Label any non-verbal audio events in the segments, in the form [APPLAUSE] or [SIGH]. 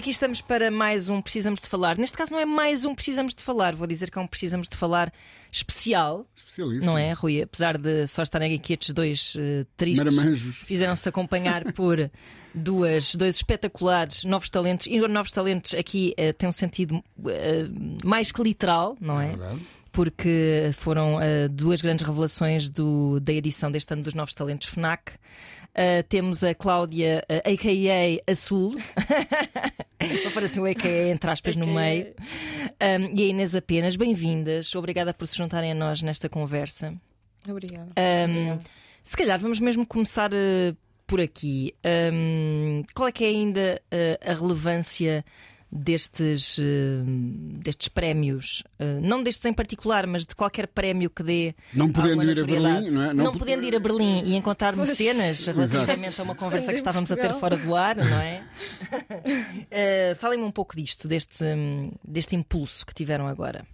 Aqui estamos para mais um Precisamos de Falar. Neste caso não é mais um Precisamos de Falar, vou dizer que é um Precisamos de Falar especial. Especialíssimo. Não é, Rui? Apesar de só estarem aqui estes dois uh, tristes, fizeram-se acompanhar [LAUGHS] por duas, dois espetaculares novos talentos. E novos talentos aqui uh, têm um sentido uh, mais que literal, não É é? verdade. porque foram uh, duas grandes revelações do- da edição deste ano dos Novos Talentos FNAC. Uh, temos a Cláudia, uh, a.k.a. Azul, [LAUGHS] assim o a.k.a. entre aspas no meio, Um, e a Inês Apenas. Bem-vindas, obrigada por se juntarem a nós nesta conversa. Obrigada. Um, se calhar vamos mesmo começar uh, por aqui. Um, qual é que é ainda a relevância destes, uh, destes prémios? Uh, não destes em particular, mas de qualquer prémio que dê. Não podendo ir a. Berlim, não é? Não, Não po- podendo ir a Berlim e encontrar Pois. mecenas relativamente a uma conversa que estávamos a ter fora do ar, não é? Uh, [LAUGHS] Falem-me um pouco disto, deste, hum, deste impulso que tiveram agora.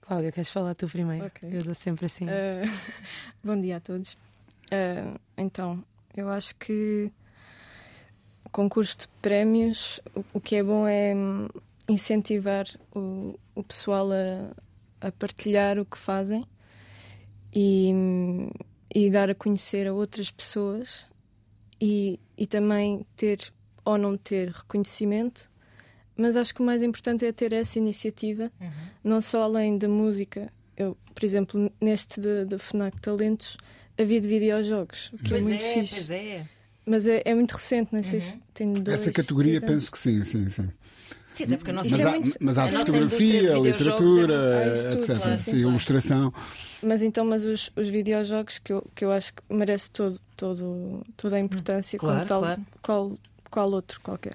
Cláudia, queres falar tu primeiro? Ok. Eu dou sempre assim. Ah, [LAUGHS] bom dia a todos. Ah, então, eu acho que concurso de prémios, o, que é bom é hum, incentivar o, o pessoal a, a partilhar o que fazem e, hum, e dar a conhecer a outras pessoas e, e também ter ou não ter reconhecimento. Mas acho que o mais importante é ter essa iniciativa não só além da música, eu, por exemplo, neste da FNAC Talentos, havia de videojogos, o que é muito fixe. pois é. Mas é, é muito recente, não sei se tem dois. Essa categoria penso que sim, sim, sim. Sim, até porque a nossa Mas é há, muito- mas há a nossa fotografia, videojogos literatura, é Ah, tudo, etc. claro, sim, sim, claro. ilustração. Mas então, mas os, os videojogos que eu, que eu acho que merece todo, todo, toda a importância, Claro, como tal, claro. qual, qual outro qualquer.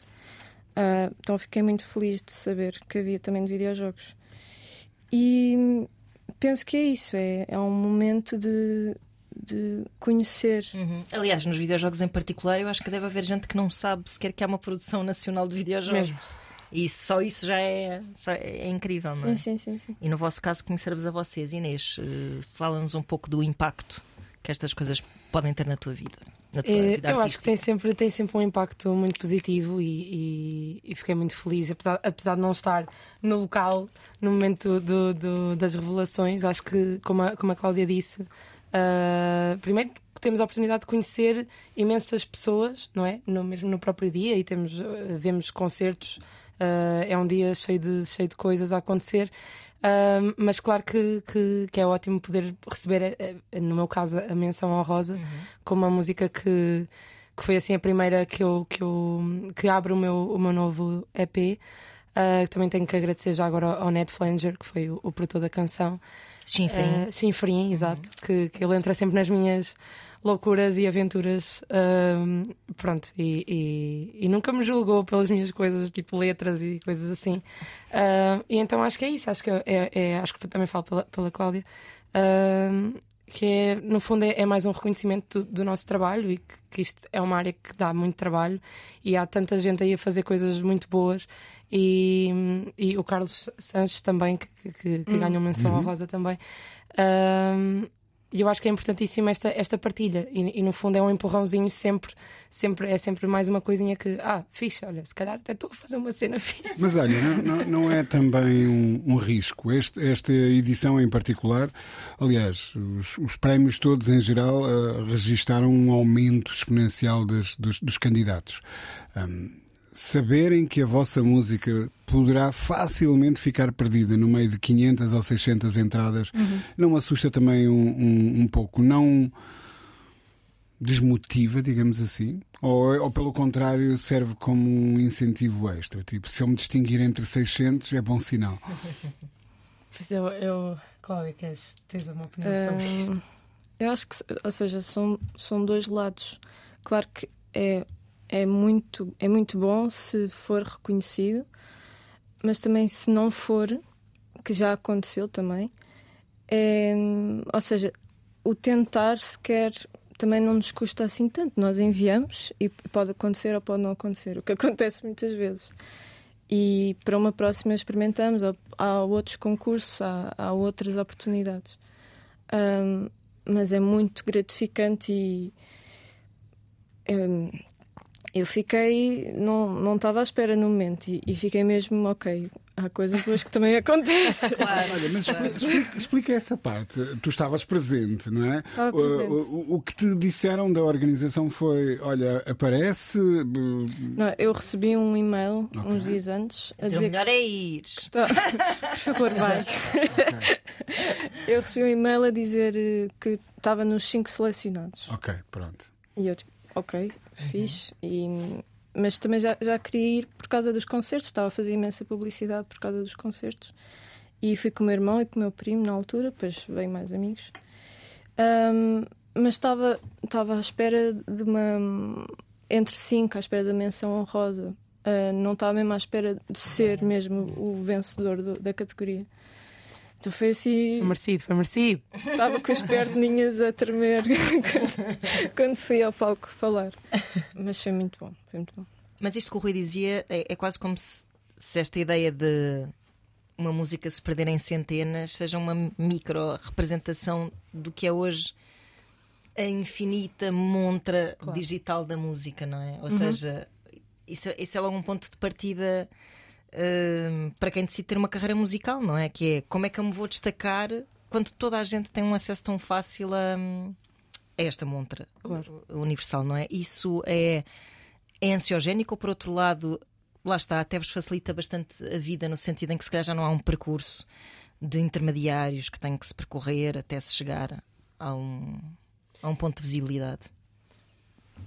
Ah, então fiquei muito feliz de saber que havia também de videojogos. E penso que é isso, é, é um momento de, de conhecer. Uhum. Aliás, nos videojogos em particular, eu acho que deve haver gente que não sabe sequer que há uma produção nacional de videojogos. Mesmo. E só isso já é, só é incrível, não é? Sim, sim, sim, sim. E no vosso caso, conhecer-vos a vocês. Inês, eh, fala-nos um pouco do impacto que estas coisas podem ter na tua vida. Na tua Eh, vida eu acho que tem sempre, tem sempre um impacto muito positivo e, e- e fiquei muito feliz, apesar, apesar de não estar no local no momento do- do- das revelações. Acho que, como a, como a Cláudia disse, ah, primeiro temos a oportunidade de conhecer imensas pessoas, não é? No, mesmo no próprio dia, e temos, ah, vemos concertos. ah, é um dia cheio de, cheio de coisas a acontecer. Ah, mas claro que, que, que é ótimo poder receber, eh, eh, no meu caso, a menção honrosa com uma música que, que foi assim a primeira que eu que, eu, que abre o meu, o meu novo EP. Ah, também tenho que agradecer já agora ao Ned Flanger, que foi o, o produtor da canção. Chinfrim. Uh, Chinfrim, exato. Que, que ele entra sempre nas minhas loucuras e aventuras. Um, pronto, e, e- e nunca me julgou pelas minhas coisas, tipo letras e coisas assim. Uh, e então acho que é isso. Acho que, é, é- acho que também falo pela, pela Cláudia. Um, que é, no fundo é, é mais um reconhecimento do, do nosso trabalho e que, que isto é uma área que dá muito trabalho e há tanta gente aí a fazer coisas muito boas e, e o Carlos Sanches também que, que, que, que ganhou menção honrosa também. Um, e eu acho que é importantíssima esta, esta partilha. E, e, no fundo é um empurrãozinho sempre, sempre é sempre mais uma coisinha que ah, fixe, olha, se calhar até estou a fazer uma cena fixe. Mas olha, não, não- não é também um, um risco. Este- esta edição em particular, aliás, os, os prémios todos em geral eh, registaram um aumento exponencial das- dos, dos candidatos. Ahm, saberem que a vossa música poderá facilmente ficar perdida no meio de 500 ou 600 entradas não assusta também um, um- um pouco? Não desmotiva, digamos assim? Ou, ou pelo contrário, serve como um incentivo extra? Tipo, se eu me distinguir entre 600, é bom sinal. [LAUGHS] Pois eu, eu Cláudia, queres, tens uma opinião sobre isto? Eu acho que, ou seja, são, são dois lados. Claro que é, é, muito, é muito bom se for reconhecido, mas também se não for, que já aconteceu também, é, ou seja, o tentar sequer também não nos custa assim tanto. Nós enviamos e pode acontecer ou pode não acontecer, o que [LAUGHS] acontece muitas vezes. E para uma próxima experimentamos, ou há outros concursos, há, há outras oportunidades. Um, mas é muito gratificante e um, eu fiquei, não, não estava à espera no momento e, e fiquei mesmo, ok, há coisas boas que também [LAUGHS] acontecem. Claro. Olha, mas explica, explica- explica essa parte. Tu estavas presente, não é? Estava O- presente. O, o que te disseram da organização foi: olha, aparece. Não, eu recebi um e-mail Ok. uns dias antes a Dizer, o melhor é ir. [LAUGHS] Tá. Por favor, vai. Eu recebi um e-mail a dizer que estava nos cinco selecionados. Ok, pronto. E eu, tipo, ok, fixe. E, mas também já, já queria ir por causa dos concertos, estava a fazer imensa publicidade por causa dos concertos. E fui com o meu irmão e com o meu primo na altura, depois veio mais amigos. Ahm, mas estava, estava à espera de uma. entre cinco, à espera da menção honrosa. Ah, não estava mesmo à espera de ser mesmo o vencedor do- da categoria. Então foi assim. Foi merecido, foi merecido. Estava com as perninhas a tremer [LAUGHS] quando, quando fui ao palco falar. Mas foi muito bom, foi muito bom. Mas isto que o Rui dizia é, é quase como se, se esta ideia de uma música se perder em centenas seja uma micro representação do que é hoje a infinita montra Claro. digital da música, não é? Ou seja, isso, isso é logo um ponto de partida hum, para quem decide ter uma carreira musical, não é? Que é como é que eu me vou destacar quando toda a gente tem um acesso tão fácil a, a esta montra Claro. universal, não é? Isso é, é ansiogénico ou, por outro lado, lá está, até vos facilita bastante a vida, no sentido em que se calhar já não há um percurso de intermediários que tem que se percorrer até se chegar a um, a um ponto de visibilidade.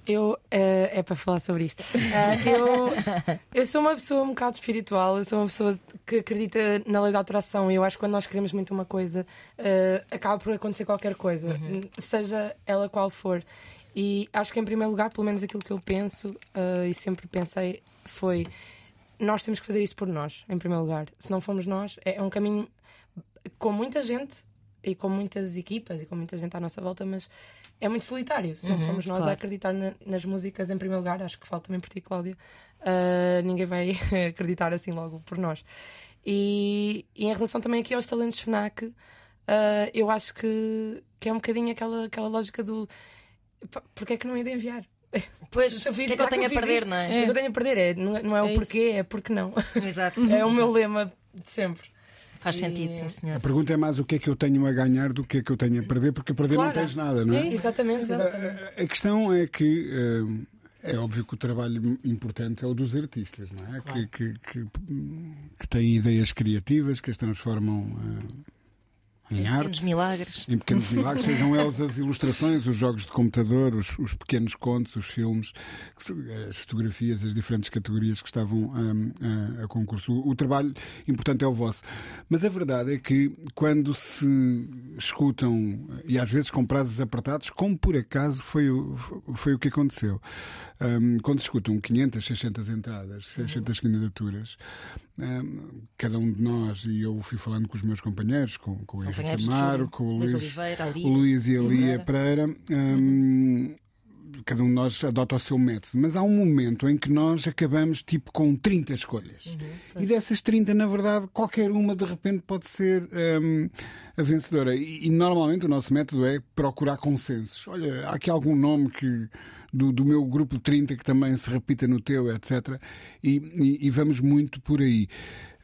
Eu, eh, é para falar sobre isto. Eh, eu, [LAUGHS] eu sou uma pessoa um bocado espiritual, eu sou uma pessoa que acredita na lei da atração e eu acho que quando nós queremos muito uma coisa, eh, acaba por acontecer qualquer coisa, seja ela qual for. E acho que, em primeiro lugar, pelo menos aquilo que eu penso e sempre pensei foi: nós temos que fazer isto por nós, em primeiro lugar. Se não formos nós, é, é um caminho com muita gente e com muitas equipas e com muita gente à nossa volta, mas é muito solitário. Se não Uhum, formos nós claro. a acreditar na- nas músicas em primeiro lugar, acho que falo também por ti, Cláudia, ah, ninguém vai [LAUGHS] acreditar assim logo por nós. E, e em relação também aqui aos talentos FNAC, ah, eu acho que, que é um bocadinho aquela, aquela lógica do "Pá, porque é que não ia de enviar? [LAUGHS] Pois, o que é que eu tenho a perder, não O é? que eu tenho a perder é, não, é- não é o É porquê, é porque não. Exato. [LAUGHS] É o meu lema de sempre. Faz sentido, E- sim, A senhor. pergunta é mais o que é que eu tenho a ganhar do que é que eu tenho a perder, porque a perder Claro. não tens nada, não é? É isso. Exatamente, exatamente. A questão é que eh, é óbvio que o trabalho importante é o dos artistas, não é? Que, que, que, que têm ideias criativas, que as transformam eh, em Pequenos arte. milagres. Em pequenos milagres, sejam elas as ilustrações, os jogos de computador, os, os pequenos contos, os filmes, as fotografias, as diferentes categorias que estavam hum, a, a concurso. O, o trabalho importante é o vosso. Mas a verdade é que quando se escutam, e às vezes com prazos apertados, como por acaso foi o, foi o que aconteceu, hum, quando se escutam 500, 600 entradas, 600 candidaturas, hum, cada um de nós, e eu fui falando com os meus companheiros, com, com o Henrique Companheiros de Amaro, com o Luís Oliveira, ali. o Luís e a Lia Pereira, hum, cada um de nós adota o seu método, mas há um momento em que nós acabamos tipo com 30 escolhas. Uhum, e dessas 30, na verdade, qualquer uma de repente pode ser hum, a vencedora. E, e normalmente o nosso método é procurar consensos. Olha, há aqui algum nome que. Do, do meu grupo de 30 que também se repita no teu, etc. E, e- e vamos muito por aí.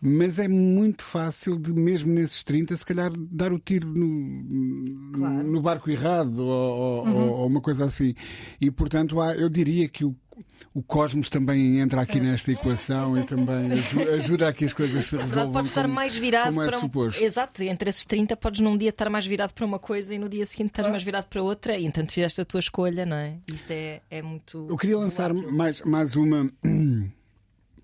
Mas é muito fácil de, mesmo nesses 30, se calhar dar o tiro no, Claro. no barco errado ou, ou- ou uma coisa assim. E portanto, há- eu diria que o, o cosmos também entra aqui nesta equação e também aju- ajuda a que as coisas se [LAUGHS] resolvam. podes estar como- mais virado como é para um... suposto. Exato, entre esses 30 podes num dia estar mais virado para uma coisa e no dia seguinte estás mais virado para outra e então fizeste a tua escolha, não é? Isto é, é muito. Eu queria lançar mais, mais uma [CLEARS THROAT]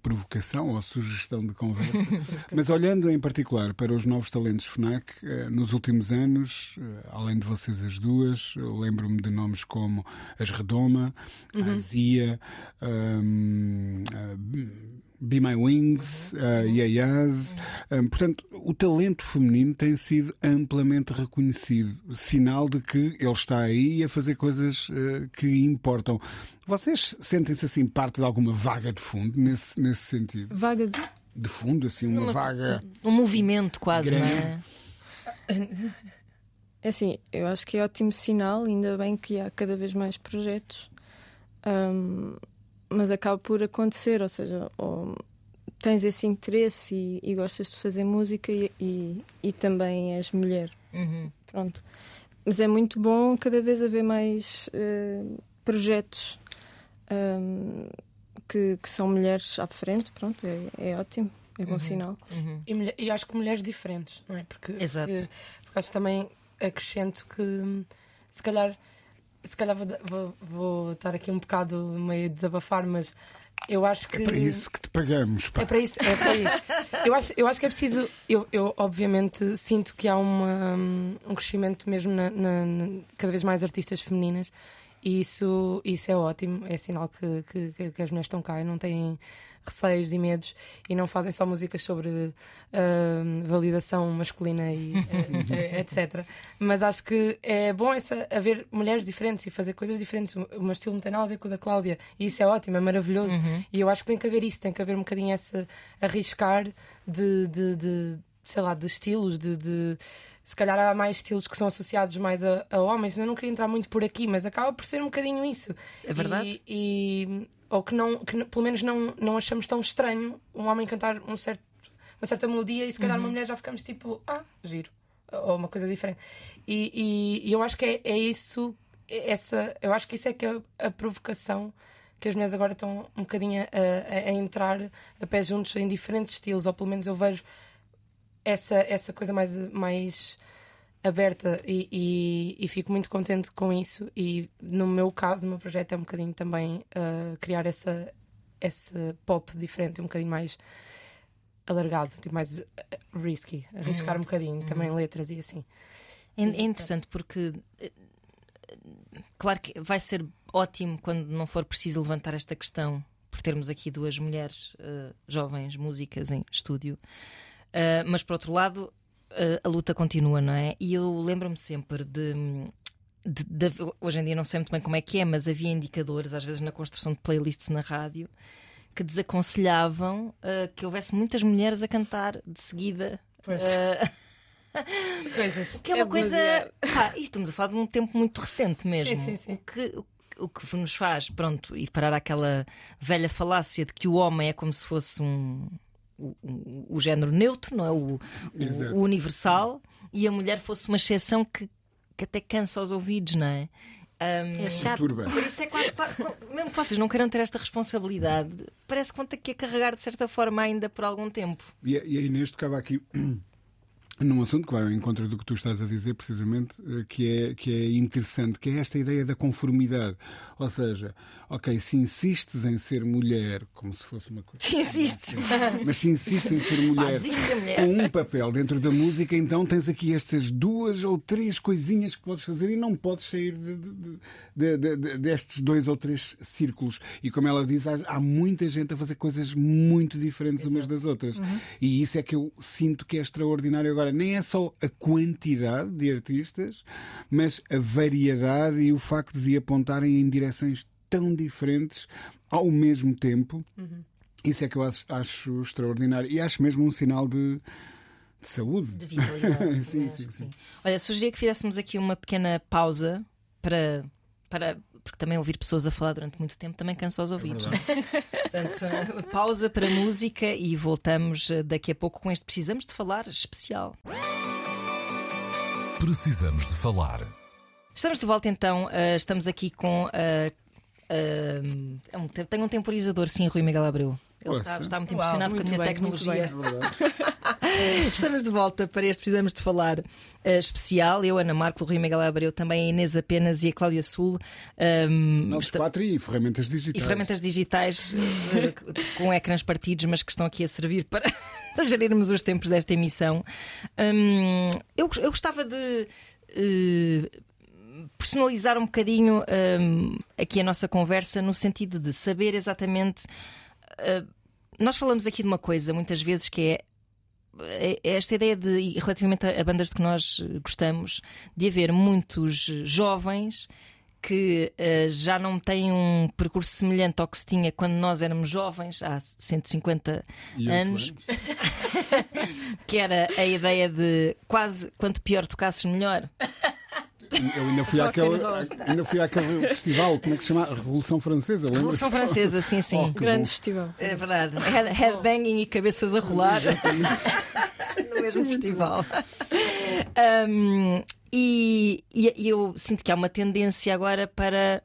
provocação ou sugestão de conversa. [LAUGHS] Mas olhando em particular para os novos talentos FNAC, eh, nos últimos anos, eh, além de vocês as duas, eu lembro-me de nomes como As Redoma, a Zia, um, Be My Wings, uh, Yayaz. Um, portanto, o talento feminino tem sido amplamente reconhecido. Sinal de que ele está aí a fazer coisas uh, que importam. Vocês sentem-se assim parte de alguma vaga de fundo nesse, nesse sentido? Vaga de. De fundo, assim, uma, Uma- vaga. Um movimento quase, Grande. não é? É assim, eu acho que é ótimo sinal, ainda bem que há cada vez mais projetos, Ahm, mas acaba por acontecer, ou seja, ou tens esse interesse e, e gostas de fazer música e, e, e também és mulher. Uhum. Pronto. Mas é muito bom cada vez haver mais eh, projetos ahm, que, que são mulheres à frente, pronto, é, é ótimo, é bom sinal. Uhum. E, mulher- e acho que mulheres diferentes, não é? Porque, Exato. Porque, porque acho que também acrescento que se calhar, se calhar vou, vou, vou estar aqui um bocado meio a desabafar, mas eu acho que. É para isso que te pagamos, pá. É para isso, é para isso. Eu acho, eu acho que é preciso. Eu, eu obviamente sinto que há uma, um crescimento mesmo na, na- na- cada vez mais artistas femininas e isso, isso é ótimo. É sinal que, que- que as mulheres estão cá e não têm receios e medos e não fazem só músicas sobre hum, validação masculina e eh, eh, [LAUGHS] etc. Mas acho que é bom essa, haver mulheres diferentes e fazer coisas diferentes. O, o meu estilo não tem nada a ver com o da Cláudia e isso é ótimo, é maravilhoso. E eu acho que tem que haver isso, tem que haver um bocadinho esse arriscar de, de, de, sei lá, de estilos, de, de- se calhar há mais estilos que são associados mais a, a homens. Eu não queria entrar muito por aqui, mas acaba por ser um bocadinho isso. É verdade. E, e- ou que, não, que pelo menos não, não achamos tão estranho um homem cantar um certo, uma certa melodia e se calhar uma mulher já ficamos tipo, ah, giro. Ou uma coisa diferente. E, e- e eu acho que é, é isso, essa, eu acho que isso é que é a, a provocação que as mulheres agora estão um bocadinho a, a- a entrar a pé juntos em diferentes estilos, ou pelo menos eu vejo essa, essa coisa mais, mais aberta e, e- e fico muito contente com isso. E no meu caso, no meu projeto, é um bocadinho também uh, criar essa, esse pop diferente, um bocadinho mais alargado, tipo mais uh, risky, arriscar um bocadinho também letras e assim. É, é interessante porque, eh, claro que vai ser ótimo quando não for preciso levantar esta questão, por termos aqui duas mulheres eh, jovens, músicas em estúdio. Eh, mas, por outro lado, eh, a luta continua, não é? E eu lembro-me sempre de. de- de- hoje em dia não sei muito bem como é que é, mas havia indicadores, às vezes na construção de playlists na rádio, que desaconselhavam eh, que houvesse muitas mulheres a cantar de seguida. Pois. [LAUGHS] Coisas. que é uma É coisa. Pá, estamos a falar de um tempo muito recente mesmo. Sim, sim, sim. O, que, o que nos faz, pronto, ir parar àquela velha falácia de que o homem é como se fosse um. O, o- o género neutro, não é? O, o- universal, e a mulher fosse uma exceção que, que até cansa aos ouvidos, não é? Ahm, É chato. Turba. por isso é quase, quase- mesmo que vocês não queiram ter esta responsabilidade, parece que vão ter que a carregar de certa forma ainda por algum tempo. E, e a Inês tocava aqui num assunto que vai ao encontro do que tu estás a dizer, precisamente, eh, que é, que é interessante, que é esta ideia da conformidade. Ou seja, ok, se insistes em ser mulher, como se fosse uma coisa. Se insiste. [LAUGHS] Mas se insistes em ser mulher mulher. com um papel dentro da música, então tens aqui estas duas ou três coisinhas que podes fazer e não podes sair de- de- de- de- de- destes dois ou três círculos. E como ela diz, há, há muita gente a fazer coisas muito diferentes umas das outras. E isso é que eu sinto que é extraordinário agora. Nem é só a quantidade de artistas, mas a variedade e o facto de apontarem em direções tão diferentes ao mesmo tempo. Isso é que eu acho, acho extraordinário e acho mesmo um sinal de, de saúde. de vitalidade. [LAUGHS] Sim, sim, que sim. Olha, sugeria que fizéssemos aqui uma pequena pausa para. Para porque também ouvir pessoas a falar durante muito tempo também cansa os ouvidos. [LAUGHS] Portanto, eh, pausa para música e voltamos eh, daqui a pouco com este Precisamos de Falar especial. Precisamos de falar. Estamos de volta então, eh, estamos aqui com. eh, é um te- tenho um temporizador, sim, Rui Miguel Abreu. Ele está, está muito Uau, impressionado muito com a minha bem, tecnologia. É verdade. [LAUGHS] Estamos de volta para este Precisamos de Falar uh, especial. Eu, Ana Marco, o Rui Miguel Abreu, também a Inês Apenas e a Cláudia Sul. Um, Nós está... quatro e ferramentas digitais. E ferramentas digitais uh, com ecrãs partidos, mas que estão aqui a servir para [LAUGHS] gerirmos os tempos desta emissão. Um, eu, eu gostava de. Uh, personalizar um bocadinho um, aqui a nossa conversa no sentido de saber exatamente. Uh, nós falamos aqui de uma coisa muitas vezes que é é, é esta ideia de, relativamente a bandas de que nós gostamos, de haver muitos jovens que uh, já não têm um percurso semelhante ao que se tinha quando nós éramos jovens, há 150 anos, anos. [LAUGHS] que era a ideia de quase quanto pior tocasses, melhor. Eu ainda fui, àquele, ainda fui àquele festival, como é que se chama? Revolução Francesa. Revolução Francesa, sim, sim. Oh, Grande bom. festival. É verdade. [LAUGHS] Headbanging e cabeças a rolar no mesmo [LAUGHS] festival. Um, e, e, eu sinto que há uma tendência agora para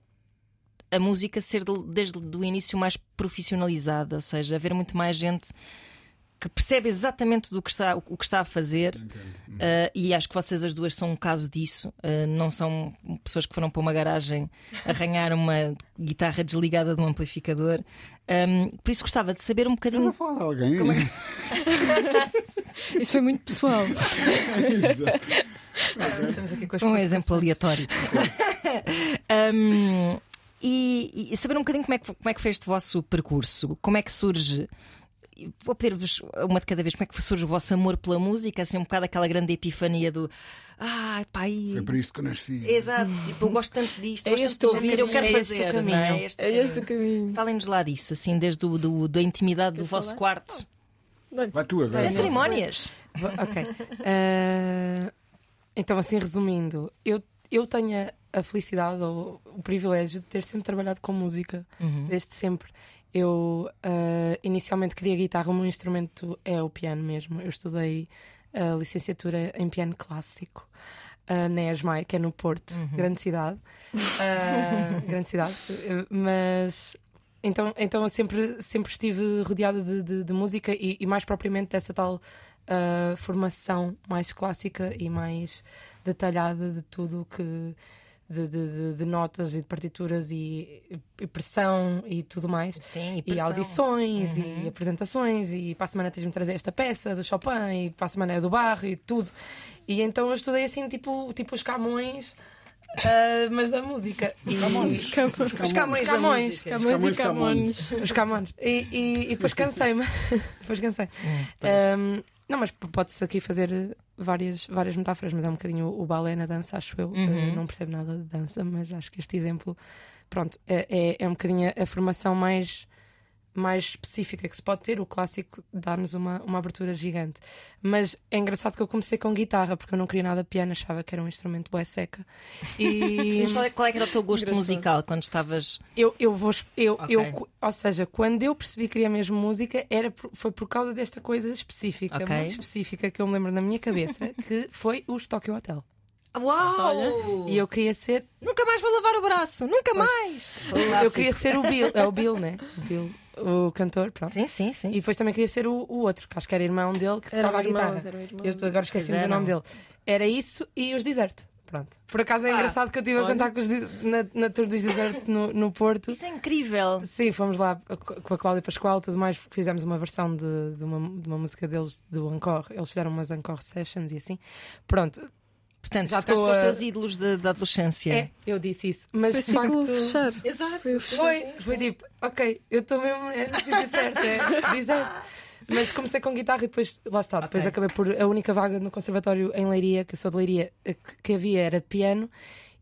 a música ser desde o início mais profissionalizada, ou seja, haver muito mais gente que percebe exatamente do que está, o que está a fazer uh, e acho que vocês as duas são um caso disso. Uh, não são pessoas que foram para uma garagem [LAUGHS] arranhar uma guitarra desligada de um amplificador. Um, por isso gostava de saber um bocadinho. Estás a falar de alguém? É... [LAUGHS] isso foi muito pessoal. [LAUGHS] Foi um exemplo aleatório. um, e, e, saber um bocadinho como é, que, como é que foi este vosso percurso, como é que surge vou pedir-vos uma de cada vez como é que surge o vosso amor pela música, assim um bocado aquela grande epifania do ah, pai. Foi para isto que eu nasci. Exato, tipo, eu gosto tanto disto, é gosto tanto de ouvir, eu quero é fazer. Este caminho. É? Este, é este caminho. Falem-nos lá disso, assim, desde o, do, da intimidade Queres do vosso falar? quarto. Vai tu agora. Sem cerimónias. ok. Uh, então, assim, resumindo, eu, eu tenho a felicidade ou o privilégio de ter sempre trabalhado com música, uhum. desde sempre. Eu uh, inicialmente queria guitarra, o meu instrumento é o piano mesmo. Eu estudei a licenciatura em piano clássico uh, na ESMAI, que é no Porto, uhum. grande cidade. Uh, [LAUGHS] grande cidade. Mas então, então eu sempre, sempre estive rodeada de, de, de música e, e, mais propriamente dessa tal uh, formação mais clássica e mais detalhada de tudo que de, de, de, notas e de partituras e, e, pressão e tudo mais. Sim, e, e audições uhum. e apresentações. E para a semana tens-me trazer esta peça do Chopin e para a semana é do Barro e tudo. E então eu estudei assim, tipo, tipo os Camões. Uh, mas da música. Os Camões. Os Camões. Os Camões. Camões, Camões e Camões. Os Camões. E, e, e depois cansei-me. [LAUGHS] depois cansei. Hum, um, não, mas pode-se aqui fazer várias, várias metáforas, mas é um bocadinho o, balé na dança, acho eu. Uhum. não percebo nada de dança, mas acho que este exemplo, pronto, é, é, é um bocadinho a formação mais mais específica que se pode ter. O clássico dá-nos uma, uma abertura gigante. Mas é engraçado que eu comecei com guitarra, porque eu não queria nada piano, achava que era um instrumento boé seca. E... [LAUGHS] qual, é, qual é que era o teu gosto engraçado. musical quando estavas. Eu, eu vou. Eu, okay. eu, ou seja, quando eu percebi que queria mesmo música, era, foi por causa desta coisa específica, okay. muito específica, que eu me lembro na minha cabeça, [LAUGHS] que foi os Tokyo Hotel. Uau! Olha, e eu queria ser. Nunca mais vou lavar o braço, nunca pois. mais! Eu queria ser o Bill, é o Bill, né? O Bill o cantor, pronto. Sim, sim, sim. E depois também queria ser o, o outro, que acho que era irmão dele, que tocava a guitarra. Eu agora esqueci do nome dele. Era isso e os Desert. Pronto. Por acaso é ah, engraçado que eu estive a cantar com os, na, na Tour dos Desert no, no Porto. Isso é incrível! Sim, fomos lá com a Cláudia Pascoal tudo mais. Fizemos uma versão de, de, uma, de uma música deles, do Encore. Eles fizeram umas Encore Sessions e assim. Pronto, Portanto, já estou com os teus ídolos da adolescência. É, eu disse isso. Mas foi de facto. Fechar. Exato. Foi, foi, foi tipo, ok, eu estou mesmo é no sítio [LAUGHS] certo, é dizer. Mas comecei com guitarra e depois, lá está, depois okay. acabei por. A única vaga no conservatório em Leiria, que eu sou de Leiria, eh, que, que havia era de piano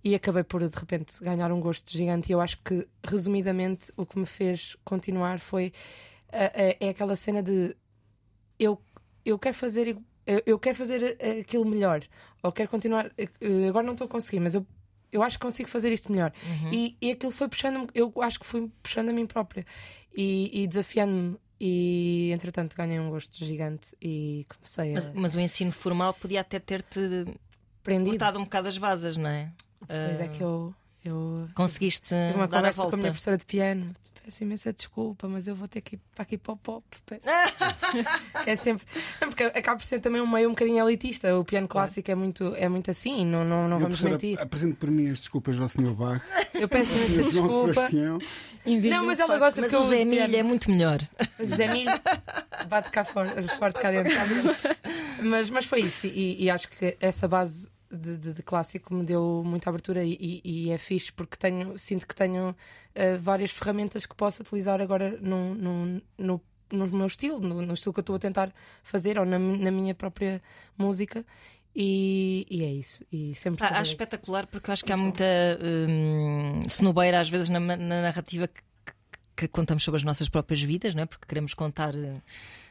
e acabei por de repente ganhar um gosto gigante. E eu acho que, resumidamente, o que me fez continuar foi. Uh, é aquela cena de eu, eu quero fazer eu quero fazer aquilo melhor ou quero continuar. Eh, agora não estou a conseguir, mas eu, eu acho que consigo fazer isto melhor. Uhum. E, e aquilo foi puxando-me, eu acho que fui puxando a mim própria e, e desafiando-me. E entretanto ganhei um gosto gigante e comecei a. Mas, mas o ensino formal podia até ter-te prendido cortado um bocado as vasas, não é? Depois uh... é que eu. Eu Conseguiste uma dar conversa a volta. com a minha professora de piano. peço imensa desculpa, mas eu vou ter que ir para aqui para o pop. Peço. [LAUGHS] é sempre. Não, porque acaba por ser também um meio um bocadinho elitista. O piano clássico é muito, é muito assim, não, não, não Eu, vamos mentir. Apresento por mim as desculpas ao Sr. Bach Eu peço imensa desculpa. Não, mas o ela gosta Mas que eu o Zé. Emílio é muito melhor. Mas Zé Milho bate cá forte, forte cá dentro. [LAUGHS] Mas, mas foi isso, e, e acho que essa base de, de- de clássico me deu muita abertura e, e- é fixe porque tenho, sinto que tenho eh, várias ferramentas que posso utilizar agora no, no, no, no meu estilo, no, no estilo que eu estou a tentar fazer ou na, na minha própria música. E, e é isso. E sempre Ah, acho espetacular porque eu acho que há muita hum, cenobeira às vezes na, na narrativa que, que- contamos sobre as nossas próprias vidas, não é? porque queremos contar eh,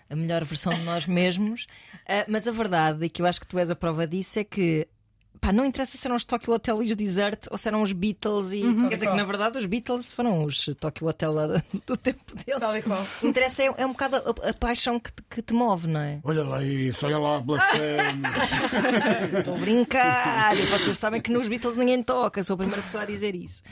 a melhor versão de nós mesmos. [LAUGHS] Ah, mas a verdade, e que eu acho que tu és a prova disso, é que pá, não interessa se eram os Tokyo Hotel e os Desert ou se eram os Beatles. E, Quer dizer que na verdade os Beatles foram os Tokyo Hotel [LAUGHS] do, tempo deles. Tal e qual. O que interessa é, é um bocado a, a paixão que te, que te move, não é? Olha lá isso, olha lá, blasfémia. [LAUGHS] Estou a brincar. E vocês sabem que nos Beatles ninguém toca, sou a primeira pessoa a dizer isso.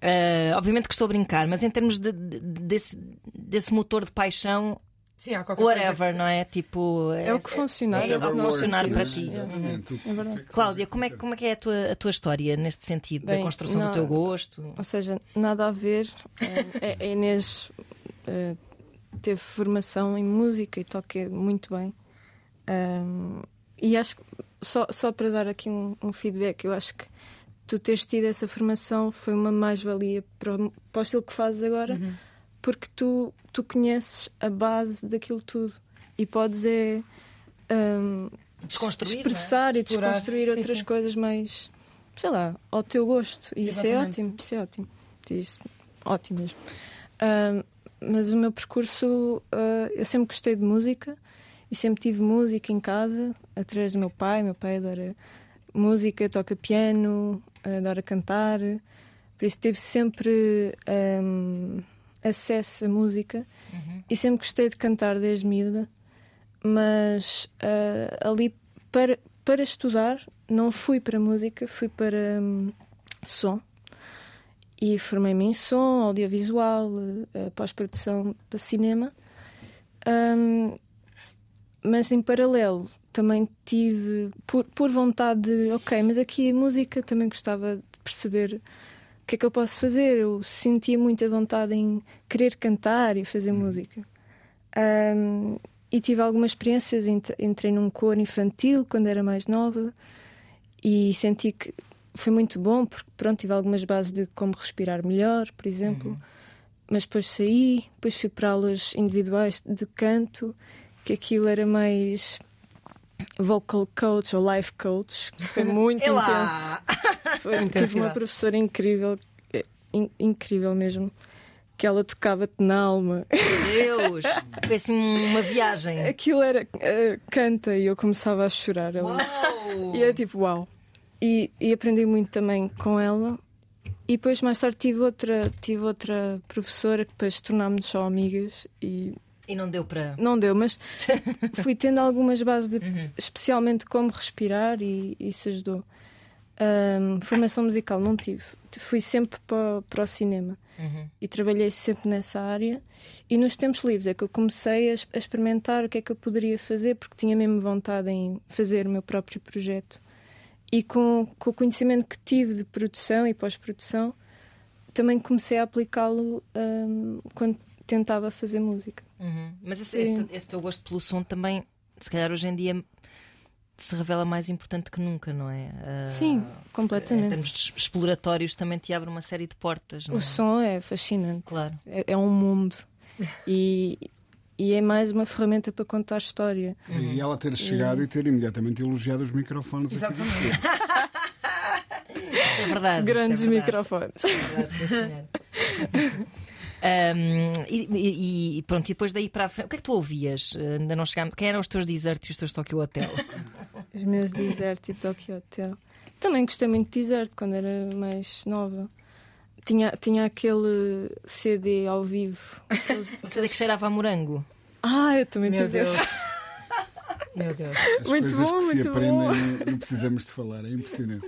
Ah, obviamente que estou a brincar, mas em termos de- de- desse, desse motor de paixão, Sim, há qualquer whatever, não é? Tipo, É o que funciona. É, o que funcionar works, para sim, ti. exatamente. É verdade. Cláudia, como é, como é que é a tua, a tua história neste sentido, da Bem, construção do não- teu gosto? Ou seja, nada a ver. Eh, A Inês eh, teve formação em música e toca muito bem. Ahm, e acho que, só, só para dar aqui um, um feedback, eu acho que tu teres tido essa formação foi uma mais-valia para, para o estilo que fazes agora, porque tu, tu conheces a base daquilo tudo e podes é. ahm, Desconstruir, expressar e Explorar. desconstruir Sim, outras sim. coisas mais, sei lá, ao teu gosto. E isso é ótimo, isso é ótimo. Isso, ótimo mesmo. Ahm, mas o meu percurso, ah, eu sempre gostei de música e sempre tive música em casa, através do meu pai. Meu pai adora música, toca piano, adora cantar, por isso teve sempre ahm, acesso à música. E sempre gostei de cantar desde miúda mas ah, ali para, para estudar não fui para música, fui para hum, som. E formei-me em som, audiovisual, eh, pós-produção para cinema. Hum, mas em paralelo também tive, por, por vontade de, ok, mas aqui a música também gostava de perceber que é que eu posso fazer. Eu sentia muita vontade em querer cantar e fazer música. Hum, e tive algumas experiências. Entre- Entrei num coro infantil quando era mais nova e senti que foi muito bom, porque pronto, tive algumas bases de como respirar melhor, por exemplo. Mas depois saí, depois fui para aulas individuais de canto, que aquilo era mais vocal coach ou life coach, que foi [LAUGHS] muito intenso. Foi, [LAUGHS] tive uma professora incrível, eh, in- incrível mesmo, que ela tocava-te na alma. Deus! [LAUGHS] Foi assim uma viagem. Aquilo era eh, canta e eu começava a chorar. Ela- Uau! E é tipo, uau. E, e aprendi muito também com ela. E depois, mais tarde, tive outra, tive outra professora que depois tornámos só amigas e E não deu para. não deu, mas [LAUGHS] fui tendo algumas bases, de, especialmente como respirar, e isso ajudou. Ahm, formação musical não tive. Fui sempre para, para o cinema Uhum. e trabalhei sempre nessa área. E nos tempos livres é que eu comecei a, a experimentar o que é que eu poderia fazer, porque tinha mesmo vontade em fazer o meu próprio projeto. E com, com o conhecimento que tive de produção e pós-produção, também comecei a aplicá-lo ahm, quando tentava fazer música. Uhum. Mas esse, esse- esse teu gosto pelo som também, se calhar hoje em dia, se revela mais importante que nunca, não é? Ah, Sim, Em completamente. termos de exploratórios também te abre uma série de portas, não é? O som é fascinante, Claro. é, é um mundo. E, e é mais uma ferramenta para contar história. E ela ter chegado e ter imediatamente elogiado os microfones aqui do estúdio. [LAUGHS] É verdade. é Grandes verdade. microfones. É verdade, sim, [LAUGHS] Ahm, e, e- pronto, e depois daí para a frente, o que é que tu ouvias? Eh, Ainda não chegámos. Quem eram os teus desertos e os teus Tokyo Hotel? [LAUGHS] Os meus desertos e Tokyo Hotel. Também gostei muito de deserto quando era mais nova. Tinha, tinha aquele CD ao vivo. [LAUGHS] Aqueles- Você que cheirava a morango. Ah, eu também tive esse. [LAUGHS] Meu Deus. As Muito coisas bom, que se muito aprendem não precisamos de falar, é impressionante.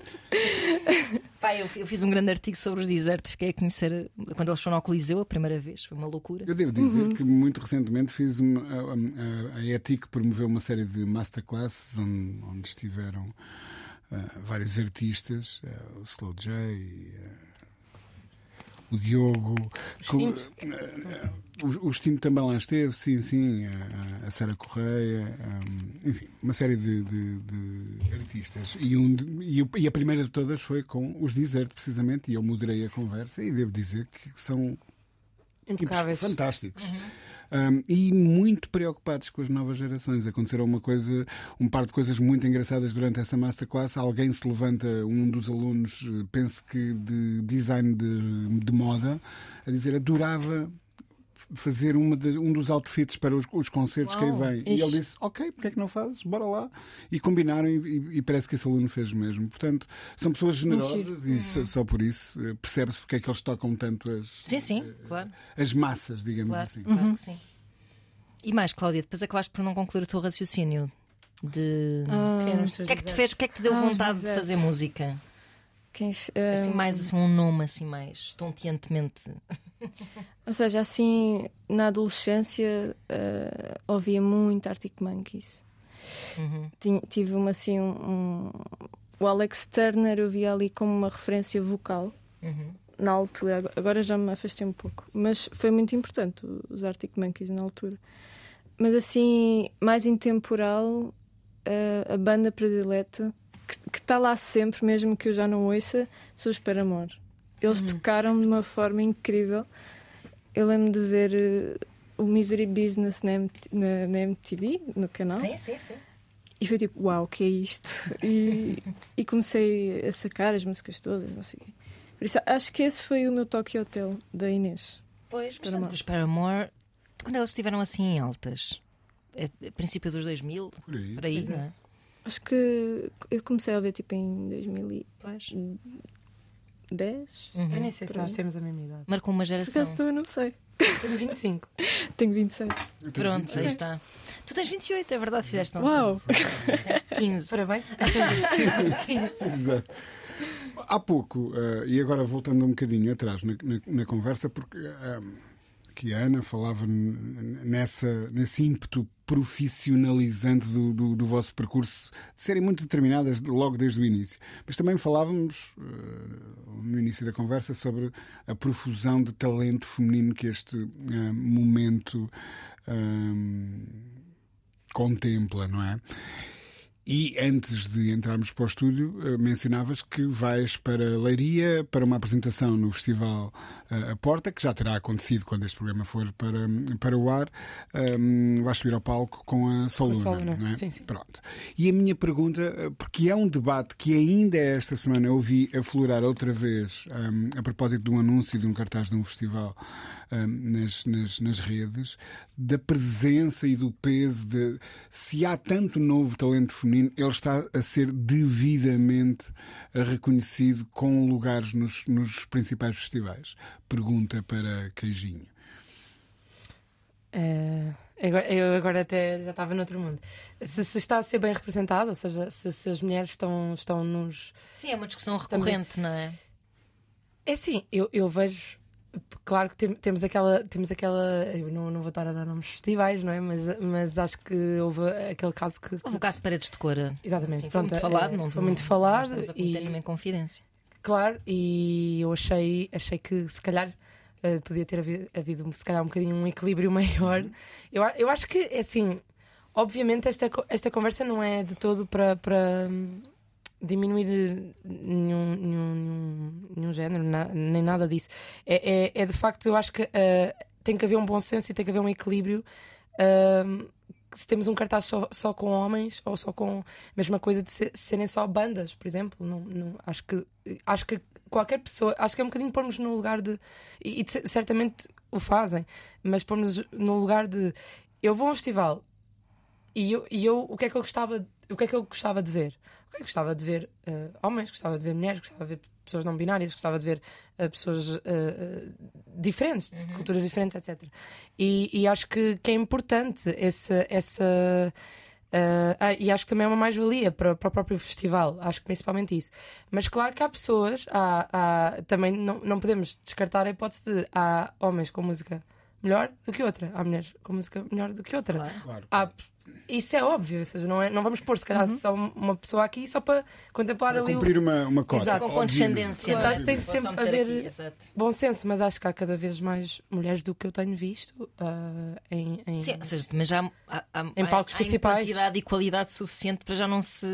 Pá, eu, eu fiz um grande artigo sobre os desertos, fiquei a conhecer quando eles foram ao Coliseu a primeira vez, foi uma loucura. Eu devo dizer que muito recentemente fiz uma, a, a, a ETIC promoveu uma série de masterclasses onde, onde estiveram uh, vários artistas, uh, o Slow J, uh, o Diogo, que- eh, o, o também lá esteve, sim, sim, a, a Sara Correia, um, enfim, uma série de, de- de artistas. E, um e e a primeira de todas foi com os Desert, precisamente, e eu moderei a conversa e devo dizer que são Impecáveis. Fantásticos. Um, e muito preocupados com as novas gerações. Aconteceram uma coisa, um par de coisas muito engraçadas durante essa masterclass. Alguém se levanta, um dos alunos, eh, penso que de design de, de moda, a dizer adorava fazer uma de- um dos outfits para os, os concertos que aí Uau. vem. E ele disse: Ok, porque é que não fazes? Bora lá. E combinaram, e, e- parece que esse aluno fez o mesmo. Portanto, são pessoas generosas e só, só por isso eh, percebe-se porque é que eles tocam tanto as, Sim, sim, claro. as massas, digamos Claro, assim. claro que sim. E mais, Cláudia, depois acabaste por não concluir o teu raciocínio de. Ah, os o que é que te fez? O que é que te deu Ah, vontade de fazer música? Quem, f- Assim, ah, mais assim, um nome assim mais estonteantemente. [LAUGHS] Ou seja, assim, na adolescência ah, ouvia muito Arctic Monkeys. Uhum. Tinha- tive uma assim um, um- o Alex Turner eu via ali como uma referência vocal Uhum. na altura Agora- já me afastei um pouco mas foi muito importante os Arctic Monkeys na altura mas assim mais intemporal a, a banda predileta que está lá sempre mesmo que eu já não ouça são os Paramore eles tocaram de uma forma incrível eu lembro de ver eh, o Misery Business na, MT na- na MTV no canal Sim, sim, sim. e foi tipo, uau, o que é isto? [LAUGHS] E, e comecei a sacar as músicas todas, não sei. Por isso, acho que esse foi o meu Tokyo Hotel da Inês. Pois, Paramore. portanto, os Paramore, quando eles estiveram assim em altas, a, a princípio dos 2000, Por aí. por aí, não é? Acho que eu comecei a ver tipo em 2010. Pois. Eu nem sei se Por nós temos a mesma idade. Marcou uma Por geração. acaso também não sei. Tenho 25. [LAUGHS] Tenho 26. Eu tenho Pronto, 26. aí está. Tu tens 28, é verdade, fizeste um. Uau! [LAUGHS] 15. Parabéns. [LAUGHS] Exato. Há pouco, eh, e agora voltando um bocadinho atrás na, na- na conversa, porque eh, que a Ana falava nessa, nesse ímpeto profissionalizante do, do, do vosso percurso, de serem muito determinadas logo desde o início. Mas também falávamos eh, no início da conversa sobre a profusão de talento feminino que este eh, momento eh, contempla, não é? E antes de entrarmos para o estúdio, eh, mencionavas que vais para Leiria para uma apresentação no Festival eh, A Porta, que já terá acontecido quando este programa for para, para o ar. Um, vais subir ao palco com a Soluna, Soluna, não é? sim, sim. Pronto. E a minha pergunta, eh, porque é um debate que ainda esta semana eu vi aflorar outra vez um, a propósito de um anúncio de um cartaz de um festival nas, nas, nas redes, da presença e do peso de se há tanto novo talento feminino, ele está a ser devidamente reconhecido com lugares nos, nos principais festivais. Pergunta para Queijinho. Eh, eu agora até já estava noutro mundo. Se, se está a ser bem representado, ou seja, se, se as mulheres estão, estão nos. Sim, é uma discussão Também- recorrente, não é? É assim, eu, eu vejo. Claro que tem- temos aquela. Temos aquela eu não, não vou estar a dar nomes de festivais, não é? Mas, mas acho que houve aquele caso que. Houve o caso de Paredes de Cora. Exatamente. Sim, foi Pronto, muito falado, é, não foi muito não falado estamos a e- nenhuma confidência. Claro, e eu achei, achei que se calhar eh, podia ter havido, havido se calhar um bocadinho um equilíbrio [LAUGHS] maior. Eu, a- eu acho que é assim, obviamente esta, esta conversa não é de todo para, para diminuir nenhum, nenhum, nenhum, nenhum género, na- nem nada disso. É, é, é de facto, eu acho que eh, tem que haver um bom senso e tem que haver um equilíbrio. hum, se temos um cartaz só, só com homens ou só com mesma coisa de ser- serem só bandas, por exemplo, não, não- acho que acho que qualquer pessoa, acho que é um bocadinho pormos no lugar de e, e certamente o fazem, mas pormos no lugar de eu vou a um festival e eu, e eu o que é que eu gostava o que é que eu gostava de ver? O que que eu gostava de ver eh, homens, gostava de ver mulheres, gostava de ver pessoas não binárias, gostava de ver eh, pessoas eh, diferentes, de culturas diferentes, etc. E, e acho que, que é importante essa, essa Uh, ah, e acho que também é uma mais-valia para, para, o próprio festival, acho que principalmente isso. Mas claro que há pessoas, há, há, também não, não podemos descartar a hipótese de há homens com música melhor do que outra, há mulheres com música melhor do que outra. Claro. Claro. Há isso é óbvio, ou seja, não, é, não vamos pôr se calhar uhum. só uma pessoa aqui só para contemplar para ali. Cumprir o... uma, uma cota. Exato, com condescendência. Claro. Que tem sempre a haver bom senso, mas acho que há cada vez mais mulheres do que eu tenho visto uh, em, em, Sim, ou seja, mas já há, há, em palcos há, principais. Há quantidade e qualidade suficiente para já não se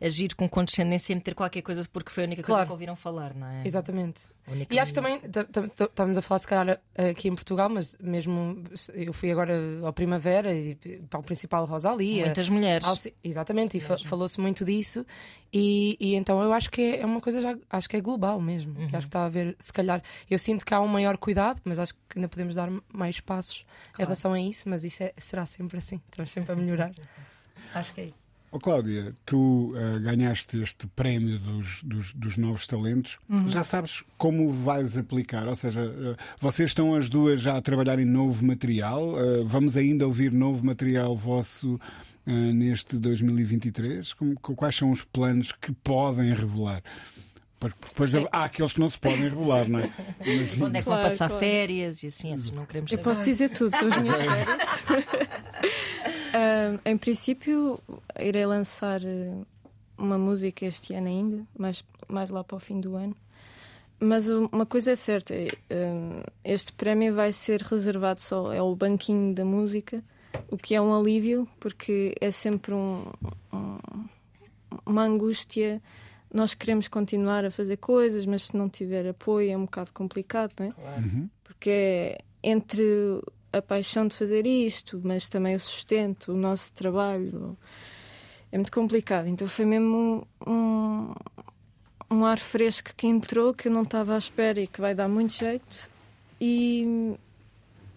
agir com condescendência e meter qualquer coisa porque foi a única coisa que ouviram falar, não é? Exatamente. E acho que também, estávamos a falar se calhar aqui em Portugal, mas mesmo eu fui agora ao Primavera e para o principal Rosalia. Muitas mulheres. Alci... Exatamente, e falou-se muito disso. E, e, então eu acho que é, é uma coisa, já, acho que é global mesmo. Uhum. Acho que está a haver, se calhar, eu sinto que há um maior cuidado, mas acho que ainda podemos dar mais passos claro. em relação a isso. Mas isto é, será sempre assim, estamos sempre a melhorar. [LAUGHS] acho que é isso. Oh, Cláudia, tu uh, ganhaste este prémio dos, dos, dos novos talentos. Uhum. Já sabes como vais aplicar? Ou seja, uh, vocês estão as duas já a trabalhar em novo material. Uh, vamos ainda ouvir novo material vosso neste 2023? Como, quais são os planos que podem revelar? Depois há aqueles que não se podem revelar, não é? Imagina. Onde é que vão passar claro. férias e assim, assim não queremos Eu posso dizer tudo, são as minhas [LAUGHS] férias. Em princípio, irei lançar uh, uma música este ano ainda, mais, mais lá para o fim do ano. Mas uma coisa é certa: uh, este prémio vai ser reservado só ao banquinho da música, o que é um alívio, porque é sempre um, um, uma angústia. Nós queremos continuar a fazer coisas, mas se não tiver apoio é um bocado complicado, não é? Claro. Uhum. Porque é entre a paixão de fazer isto, mas também o sustento, o nosso trabalho. É muito complicado. Então foi mesmo um, um ar fresco que entrou, que eu não estava à espera e que vai dar muito jeito. E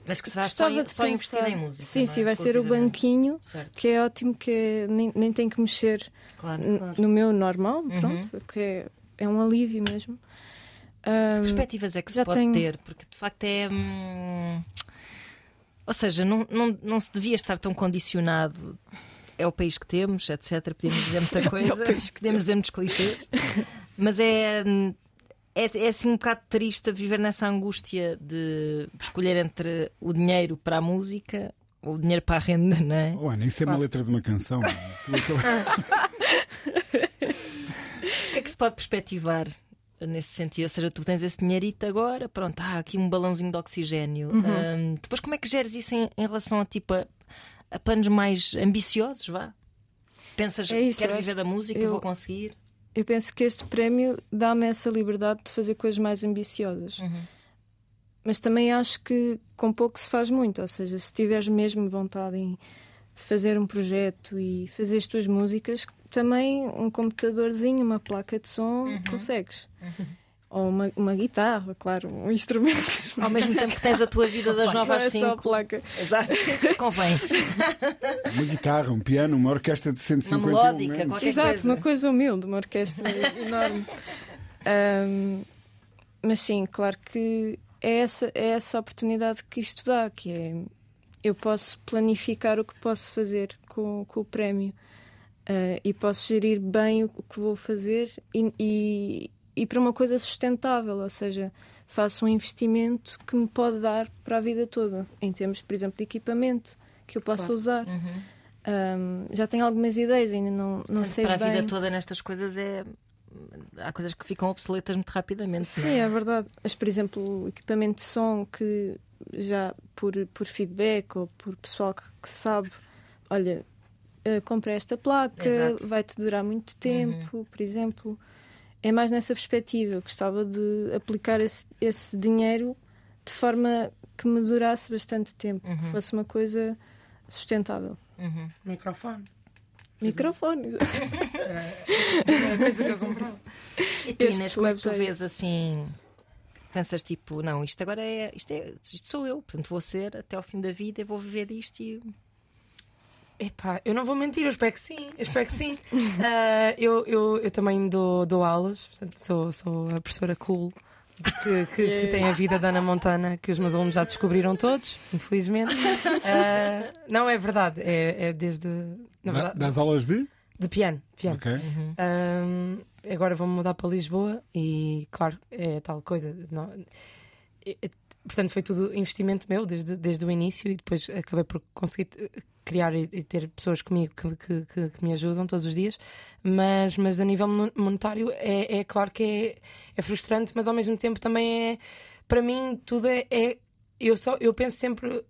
mas que será só, só investido em música. Sim, sim, vai ser o banquinho, certo. que é ótimo, que é, nem, nem tem que mexer claro, claro. no meu normal, uhum. pronto, que é, é um alívio mesmo. Um, perspectivas é que se pode tenho... ter? Porque de facto é. Hum, ou seja, não, não, não se devia estar tão condicionado. É o país que temos, etc. Podemos dizer muita [LAUGHS] coisa, é podemos dizer muitos clichês, mas é, é, é assim um bocado triste viver nessa angústia de escolher entre o dinheiro para a música ou o dinheiro para a renda, não é? Oh, Ana, isso é uma letra de uma canção. [LAUGHS] [LAUGHS] o que é que se pode perspectivar nesse sentido. Ou seja, tu tens esse dinheirito agora, pronto, há aqui um balãozinho de oxigênio. Uhum. Um, depois, como é que geres isso em, em relação a, tipo, a, a, planos mais ambiciosos? Vá? Pensas, é isso, quero viver da música, eu, vou conseguir? Eu penso que este prémio dá-me essa liberdade de fazer coisas mais ambiciosas. Uhum. Mas também acho que com pouco se faz muito. Ou seja, se tiveres mesmo vontade em fazer um projeto e fazer as tuas músicas, também um computadorzinho, uma placa de som, uhum. consegues. Uhum. Ou uma, uma guitarra, claro, um instrumento. Ao mesmo tempo que tens a tua vida [LAUGHS] das novas não é cinco. Só placa. Exato, [LAUGHS] convém. Uma guitarra, um piano, uma orquestra de 150 Uma melódica, qualquer Exato, coisa. uma coisa humilde, uma orquestra [LAUGHS] enorme. Um, mas sim, claro que é essa, é essa oportunidade que isto dá, que é eu posso planificar o que posso fazer com, com o prémio. Uh, e posso gerir bem o, que vou fazer e, e, e, para uma coisa sustentável, ou seja, faço um investimento que me pode dar para a vida toda, em termos, por exemplo, de equipamento que eu posso claro. usar. Uhum. Um, já tenho algumas ideias, ainda não, não sei para bem. Para a vida toda nestas coisas é. Há coisas que ficam obsoletas muito rapidamente. Sim, é? é? verdade. Mas, por exemplo, o equipamento de som que já por, por feedback ou por pessoal que, que sabe, olha, uh, comprei esta placa, vai-te durar muito tempo, uhum. por exemplo. É mais nessa perspectiva. Eu gostava de aplicar esse, esse dinheiro de forma que me durasse bastante tempo, uhum. que fosse uma coisa sustentável. Uhum. Microfone. Microfone. [LAUGHS] é a coisa que eu comprava. [LAUGHS] E tu, Inês, como é que tu vês assim? Pensas tipo, não, isto agora é isto, é. isto sou eu, portanto vou ser até ao fim da vida e vou viver disto e Epá, eu não vou mentir, eu espero que sim, eu espero que sim. uh, [LAUGHS] eu, eu, eu também dou, dou aulas, portanto, sou, sou a professora cool que, que, que tem a vida da Ana Montana, que os meus alunos já descobriram todos, infelizmente. Uh, não, é verdade, é, é desde. Na Da- verdade, das aulas de? de piano. piano. Ok. Um, agora vou-me mudar para Lisboa e, claro, é tal coisa. não- é- portanto, foi tudo investimento meu desde, desde o início e depois acabei por conseguir criar e, e ter pessoas comigo que, que, que- que me ajudam todos os dias. Mas, mas a nível mon- monetário é, é claro que é, é frustrante, mas ao mesmo tempo também é. Para mim, tudo é. é- eu, só, eu penso sempre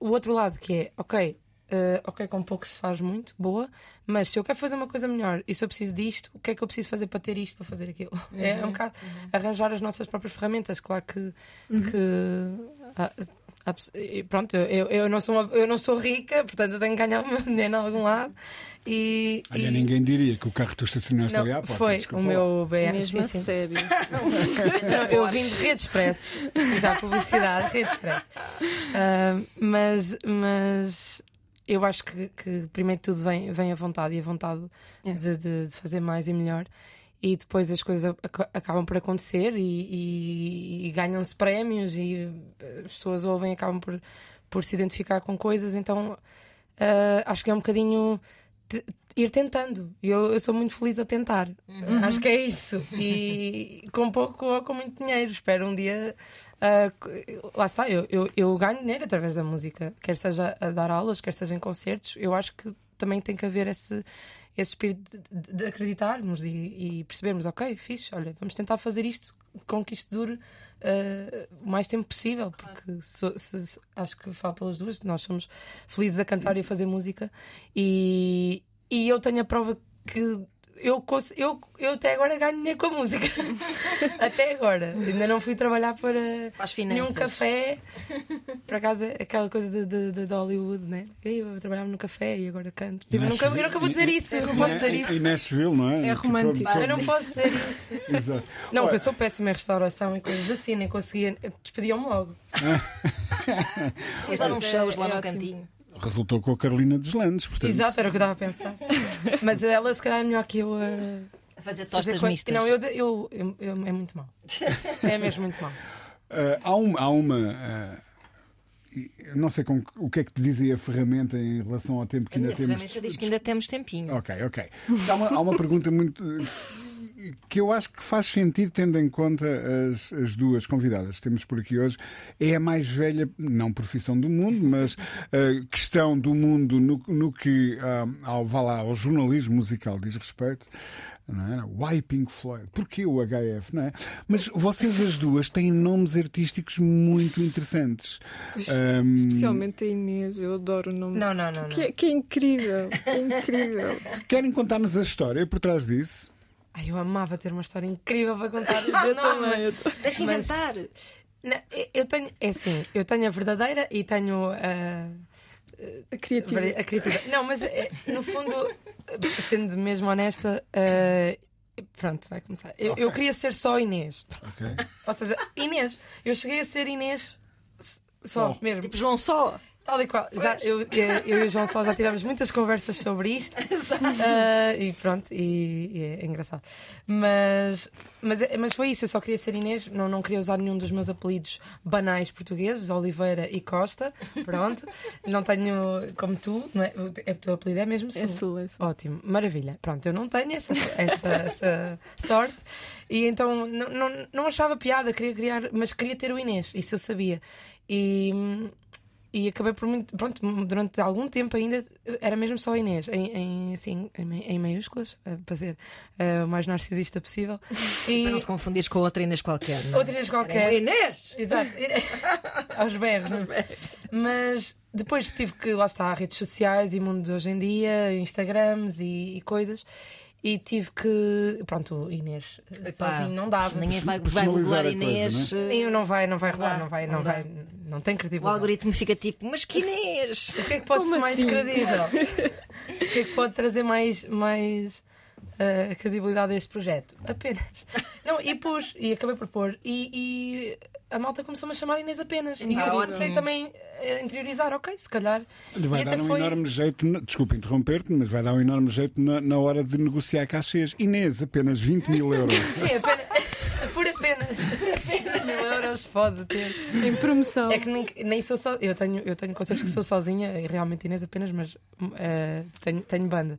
o outro lado, que é, ok. eh, ok, com pouco se faz muito, boa, mas se eu quero fazer uma coisa melhor e se eu preciso disto, o que é que eu preciso fazer para ter isto, para fazer aquilo? [LAUGHS] É um bocado arranjar as nossas próprias ferramentas. Claro que. que há- há pes- e pronto, eu, eu, não sou uma- eu não sou rica, portanto eu tenho que ganhar o meu dinheiro em algum lado. E, Olha, e- ninguém diria que o carro que tu estacionaste não, ali à porta. foi desculpa o meu BM. Mesmo sim, sim. sério. [LAUGHS] Não, eu vim de Rede Expresso, já publicidade, Rede Expresso. Ah, mas, mas eu acho que, que primeiro de tudo vem, vem a vontade e a vontade É. de, de- de fazer mais e melhor. E depois as coisas ac- acabam por acontecer e, e- e ganham-se prémios e as pessoas ouvem e acabam por, por se identificar com coisas. Então ah, acho que é um bocadinho te- ir tentando. E Eu, eu sou muito feliz a tentar. Acho que é isso. E com pouco ou com muito dinheiro. Espero um dia. c- lá está, eu, eu, eu ganho dinheiro através da música, quer seja a dar aulas, quer seja em concertos. Eu acho que também tem que haver esse, esse espírito de, de- acreditarmos e, e percebermos, ok, fixe, olha, vamos tentar fazer isto com que isto dure ah, o mais tempo possível, porque so- se- acho que falo pelas duas, nós somos felizes a cantar e a fazer música e, e eu tenho a prova que eu, eu, eu até agora ganho dinheiro com a música. [LAUGHS] até agora. Ainda não fui trabalhar para Para as nenhum finanças. café. Por acaso, é aquela coisa de, de, de- Hollywood, né? Eu trabalhava no café e agora canto. Tipo, eu, nunca, eu nunca vou dizer isso, eu não posso dizer isso. E Nashville, não é? É romântico. todo- Eu não posso dizer isso. [LAUGHS] Exato. Não, porque eu sou péssima em restauração e coisas assim, nem conseguia. Despediam-me logo. [LAUGHS] Depois lá Mas uns é- shows lá é no ótimo. cantinho. Resultou com a Carolina Deslandes, portanto. Exato, era o que eu estava a pensar. Mas ela, se calhar, é melhor que eu a. A fazer fazer tostas coi- mistas. Não, eu, eu, eu- eu- é muito mal. É mesmo muito mal. Ah, há uma. Há uma eu não sei com, o que é que te dizia a ferramenta em relação ao tempo que A ainda minha temos. ferramenta diz que ainda temos tempinho. Ok, ok. Há uma, há uma pergunta muito. Que eu acho que faz sentido, tendo em conta as, as duas convidadas que temos por aqui hoje. É a mais velha, não profissão do mundo, mas eh, questão do mundo no, no que ah, ao, vá lá, ao jornalismo musical diz respeito. Não é? Why Pink Floyd? Porquê o HF? Não é? Mas vocês as duas têm nomes artísticos muito interessantes. Ahm, Especialmente a Inês, eu adoro o nome. Não, não, não. não. Que, é- que é incrível, é incrível. [LAUGHS] Querem contar-nos a história por trás disso? Ai, eu amava ter uma história incrível para contar. [LAUGHS] Ah, Eu não, também. Tens que Mas- inventar. não, eu tenho, é assim, eu tenho a verdadeira e tenho a. A criatividade. a criatividade. Não, mas é, no fundo, sendo mesmo honesta, eh, pronto, vai começar. Eu, eu queria ser só Inês. Ok. Ou seja, Inês. Eu cheguei a ser Inês Só. mesmo. Tipo João Só. Tal e qual. Já, eu, eu e o João Sol já tivemos muitas conversas sobre isto. [LAUGHS] Ah, e pronto, e, e é engraçado. Mas, mas, é- mas foi isso, eu só queria ser Inês, não, não queria usar nenhum dos meus apelidos banais portugueses, Oliveira e Costa. Pronto. [LAUGHS] Não tenho como tu, não é? O é, o teu apelido é mesmo É Sul. sul, é sul. Ótimo, maravilha. Pronto, eu não tenho essa, essa, essa sorte e então não, não, não achava piada, queria criar, mas queria ter o Inês, isso eu sabia. E, e acabei por muito. Pronto, durante algum tempo ainda era mesmo só Inês, em, em, assim, em, em maiúsculas, eh, para ser eh, o mais narcisista possível. E [LAUGHS] Para não te confundires com outra Inês qualquer. Não? é? outra Inês qualquer. Inês! Exato. [LAUGHS] Aos berros. não é? Mas depois tive que, lá está, redes sociais e mundo de hoje em dia, Instagrams e, e coisas. E tive que. Pronto, Inês Epá, sozinho não dava. Ninguém vai, vai coisa, Inês. eh, E não vai, não vai rolar, não vai, não não dá. vai, não tem O credibilidade. algoritmo fica tipo, mas que Inês? O que é que pode Como ser mais assim? credível? [LAUGHS] o que é que pode trazer mais, mais eh, credibilidade a este projeto? Apenas. Não, e pus, e acabei por pôr, e, e a malta começou-me a chamar Inês apenas. E eu comecei também a interiorizar, ok, se calhar. Olha, vai E dar um foi- enorme jeito, na- desculpa interromper-te, mas vai dar um enorme jeito na, na hora de negociar cachês. Inês, apenas 20 mil euros. [LAUGHS] Sim, apenas, [LAUGHS] por apenas, por apenas mil euros pode ter. Em promoção. É que nem, nem sou só. Eu tenho, eu tenho concertos que sou sozinha, e realmente Inês apenas, mas eh, tenho, tenho banda.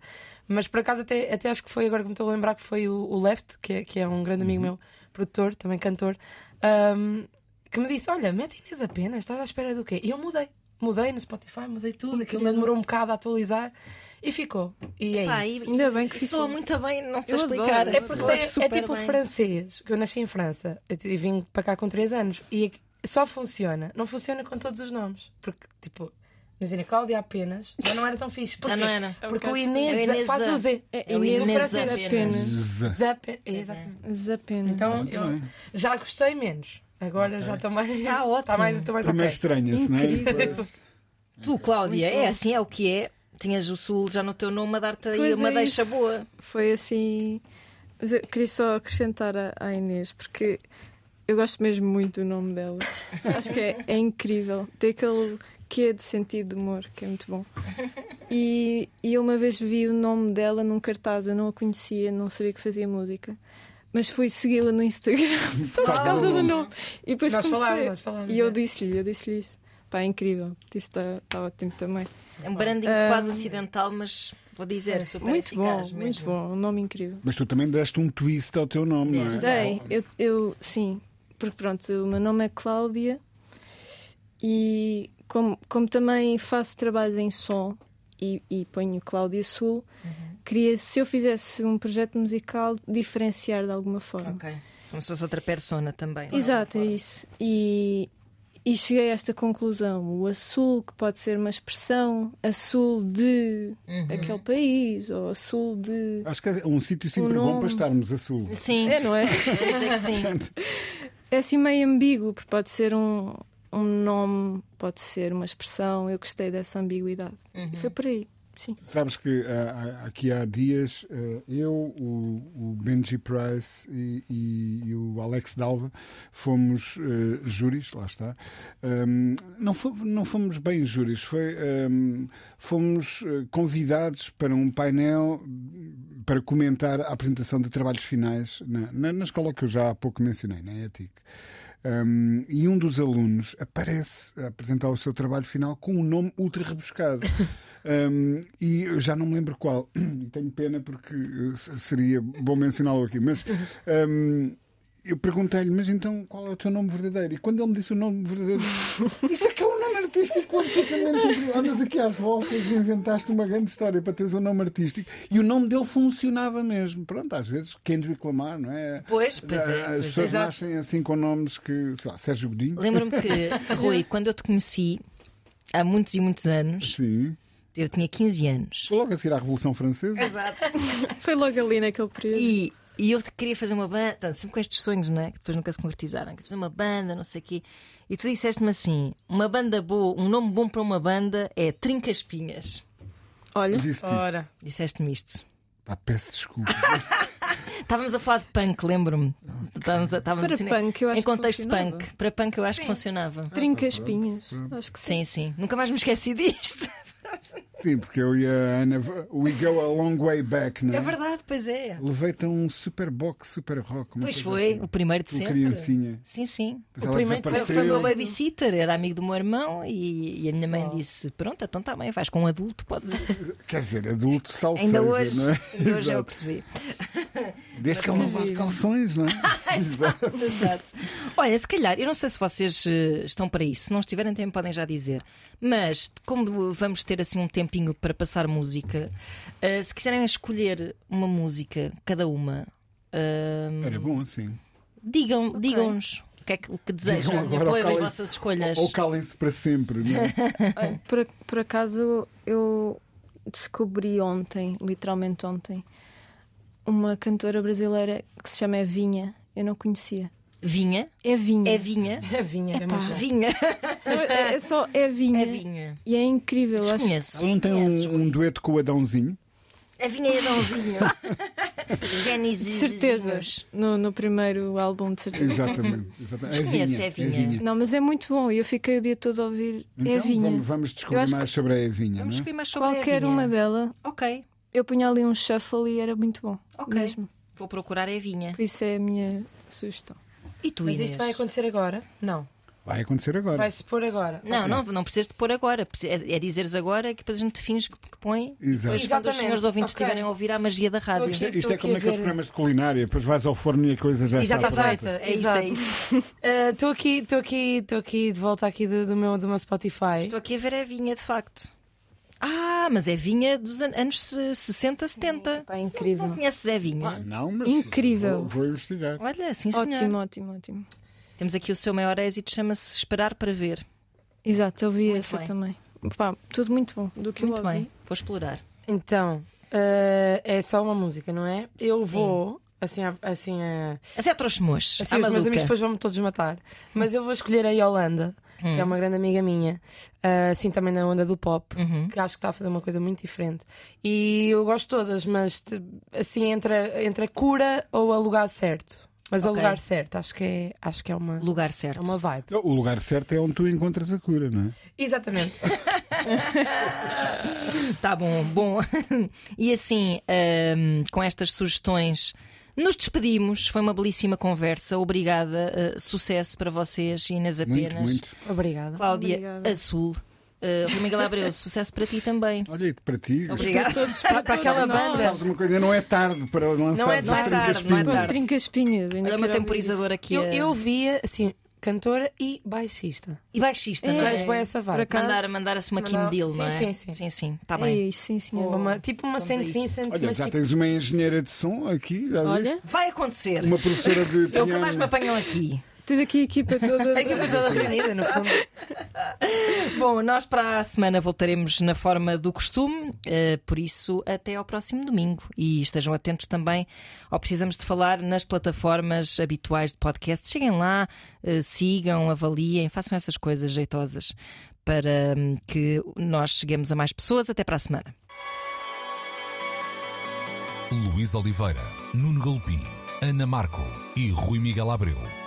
Mas por acaso até, até acho que foi, agora que me estou a lembrar, que foi o, o Left, que é, que é um grande amigo meu, produtor, também cantor, ahm, que me disse: Olha, mete Inês apenas, estás à espera do quê? E eu mudei. Mudei no Spotify, mudei tudo, aquilo demorou um bocado a atualizar e ficou. E é Pá, isso. e- Ainda bem que e soa ficou. muito bem, não sei explicar. adoro. É porque é super tipo bem. francês, que eu nasci em França e vim para cá com 3 anos e é só funciona, não funciona com todos os nomes. Porque, tipo, imagina, Cláudia apenas já não era tão fixe. Já não era. Porque um o Inês faz o Z. É É o Inês Inês francês apenas. apenas. Z. Zap, exatamente. Zapenas. Então eu já gostei menos. Agora já estou mais. Tá ótimo. Tá mais, estou mais Primeiro ok. estranha-se, não é? [LAUGHS] Tu, Cláudia, Muito é bom. assim, é o que é. Tinhas o Sul já no teu nome a dar-te aí uma é deixa isso. boa. Foi assim. Mas eu queria só acrescentar à, à Inês, porque eu gosto mesmo muito do nome dela. [LAUGHS] Acho que é, é incrível. Tem aquele que é de sentido de humor, que é muito bom. E, e eu uma vez vi o nome dela num cartaz, eu não a conhecia, não sabia que fazia música. Mas fui segui-la no Instagram [LAUGHS] só por Tá causa bom. do nome. E depois Nós comecei. falámos, nós falámos. E eu é. disse-lhe, eu disse-lhe isso. Pá, é incrível. Disse que está ótimo também. É um branding Ah, quase acidental, mas vou dizer, super muito bom, eficaz mesmo. muito bom. Um nome incrível. Mas tu também deste um twist ao teu nome, não é? Dei, eu, eu sim, porque pronto, o meu nome é Cláudia e como, como também faço trabalhos em som e, e ponho Cláudia Sul, queria, se eu fizesse um projeto musical, diferenciar de alguma forma. Ok. Como se fosse outra persona também. é? Exato, é isso. E, e cheguei a esta conclusão: o azul, que pode ser uma expressão, azul de Uhum. aquele país, ou azul de. Acho que é um sítio sempre O bom para estarmos a sul. Sim, É, não é? [LAUGHS] que sim. É assim meio ambíguo, porque pode ser um, um nome, pode ser uma expressão. Eu gostei dessa ambiguidade. Uhum. E foi por aí, sim. Sabes que ah, aqui há dias ah, eu, o, Benji Price e, e- e o Alex Dalva fomos ah, júris, lá está. Ahm, não, fomos, não fomos bem júris, foi, ahm, fomos ah, convidados para um painel para comentar a apresentação de trabalhos finais na, na, na escola que eu já há pouco mencionei, na ETIC. Um, e um dos alunos aparece a apresentar o seu trabalho final com um nome ultra rebuscado. [LAUGHS] Um, e eu já não me lembro qual. [CLEARS THROAT] E tenho pena porque eh, seria bom mencioná-lo aqui. Mas um, eu perguntei-lhe, mas então qual é o teu nome verdadeiro? E quando ele me disse o nome verdadeiro, [LAUGHS] isso é que é um nome artístico absolutamente incrível. Andas aqui às voltas e inventaste uma grande história para teres um nome artístico e o nome dele funcionava mesmo. Pronto, às vezes Kendrick Lamar, não é? Pois, pois é. As pois pessoas é. nascem assim com nomes que, sei lá, Sérgio Godinho. Lembro-me que, [LAUGHS] Rui, quando eu te conheci, há muitos e muitos anos, Sim. Eu tinha 15 anos. Foi logo a seguir à Revolução Francesa. Exato. [LAUGHS] Foi logo ali naquele período. E, e eu queria fazer uma banda, portanto, sempre com estes sonhos, não é? Que depois nunca se concretizaram. Queria fazer uma banda, não sei o quê. E tu disseste-me assim: uma banda boa, um nome bom para uma banda é Trinca Espinhas. Olha, Disse. Ora, Disseste-me isto. Pá, peço desculpa. [LAUGHS] Estávamos a falar de punk, lembro-me. Estávamos, a- estávamos para assim, punk, eu acho em contexto que punk. Para punk eu acho que funcionava. Trinca espinhas. Acho que sim. Sim, sim. Nunca mais me esqueci disto. [LAUGHS] Sim, porque eu e a Ana, we go a long way back, não é? É verdade, pois é. Levei-te a um super box, super rock. uma Pois foi, assim. o primeiro de Com sempre. criancinha. Sim, sim. Depois O primeiro de sempre Foi, o meu babysitter, era amigo do meu irmão e, e a minha mãe disse: Pronto, então está bem, vais com um adulto, podes ir. Quer dizer, adulto, [LAUGHS] salve Ainda seja, hoje, não é? ainda hoje é o que se vê. [LAUGHS] Desde que ele não vá de calções, não é? [LAUGHS] Exato. Exato. Olha, se calhar, eu não sei se vocês eh, estão para isso, se não estiverem também podem já dizer, mas como vamos ter assim um tempinho para passar música, eh, se quiserem escolher uma música, cada uma, eh, Era bom assim. digam, digam-nos o que é que, o que desejam, Digam apoio as vossas escolhas. Ou calem-se para sempre, não é? [LAUGHS] Por, por acaso eu descobri ontem, literalmente ontem, uma cantora brasileira que se chama Evinha. Eu não conhecia. Vinha, É Vinha. é vinha, a vinha era muito bom. vinha, é, é só é Vinha. é vinha. E é incrível. Acho Desconheço. Ela não tem um, um dueto com o Adãozinho? A vinha e Adãozinho. [LAUGHS] Genis de certeza. No, no primeiro álbum, de certeza. Exatamente. exatamente. Desconheço, é Vinha. Não, mas é muito bom. E eu fiquei o dia todo a ouvir Então, Evinha. vamos, vamos Eu descobrir acho mais sobre a Evinha, Vamos não é? escrever mais sobre a Qualquer Evinha. uma dela, Ok, eu punha ali um shuffle e era muito bom. Ok. Mesmo. vou procurar a Evinha. Por isso é a minha sugestão. E tu, Mas Inês? isto vai acontecer agora? Não. Vai acontecer agora. Vai se pôr agora. Não, não, não precisas de pôr agora. É, é dizeres agora que depois a gente finge que, que põe. Exato. Depois, quando os Exatamente, senhores ouvintes ok. estiverem a ouvir a magia da rádio. Isto, é- Estou isto é aqui como a naqueles ver. programas de culinária, depois vais ao forno e a coisa já, Já está está pronta. feita. É isso, Exato. é isso. Estou aqui, estou aqui, estou aqui de volta aqui do, do meu, do meu Spotify. Estou aqui a ver a vinha, de facto. Ah, mas é vinha dos an- anos se- 60, 70. Pá, Não incrível. conheces a Ah, vinha? não, mas Incrível. Vou, vou investigar. Olha, sim, senhor. Ótimo, ótimo, ótimo. Temos aqui o seu maior êxito, chama-se Esperar para Ver. Exato, eu vi Muito essa bem. também. Pá, tudo muito bom. Do que Muito eu ouvi. bem, vou explorar. Então, eh, é só uma música, não é? Eu vou, assim, a- assim, a- Assim é trouxe moço. assim os meus amigos depois vão-me todos matar. Mas eu vou escolher a Yolanda, que é uma grande amiga minha, eh, assim também na onda do pop. Uhum. Que acho que está a fazer uma coisa muito diferente. E eu gosto de todas, mas te- assim, entre a, entre a cura ou a lugar certo. Mas a Ok. lugar certo, acho que é, acho que é uma, Lugar é certo. uma vibe. O lugar certo é onde tu encontras a cura, não é? Exatamente. [LAUGHS] Tá bom, bom. [LAUGHS] E assim, ahm, com estas sugestões, nos despedimos. Foi uma belíssima conversa. Obrigada. ah, sucesso para vocês, Inês Muito, apenas. muito. Obrigada. Cláudia Obrigada. Azul. Uh, Rui Miguel Abreu, [LAUGHS] sucesso para ti também. Olha, e para ti. Obrigada. Todos Para, para aquela banda. Sabes uma coisa, não é tarde para lançar Não é- não é tarde, trincas não é tarde. Trinca espinhas. ainda Olha o meu quero ouvir temporizador isso. aqui. Eu, a- eu via, assim, cantora e baixista. E baixista, É, não é? essa vibe. acaso- Mandar, mandar assim uma Kim Mandar- Deal, sim, não é? sim, sim. Sim, sim. Está É bem. isso, sim, senhor. Uma- tipo uma Vamos a Saint isso. Vincent, Olha, mas já tipo, tens uma engenheira de som aqui, já Olha, viste? Vai acontecer. Uma professora de Eu piano. que mais me apanham aqui. Tens aqui a equipa toda. [LAUGHS] a toda reunida, no fundo. [LAUGHS] Bom, nós para a semana voltaremos na forma do costume, eh, por isso até ao próximo domingo. E estejam atentos também ao Precisamos de Falar nas plataformas habituais de podcast. Cheguem lá, eh, sigam, avaliem, façam essas coisas jeitosas para hum, que nós cheguemos a mais pessoas. Até para a semana. Luís Oliveira, Nuno Galpim, Ana Marco e Rui Miguel Abreu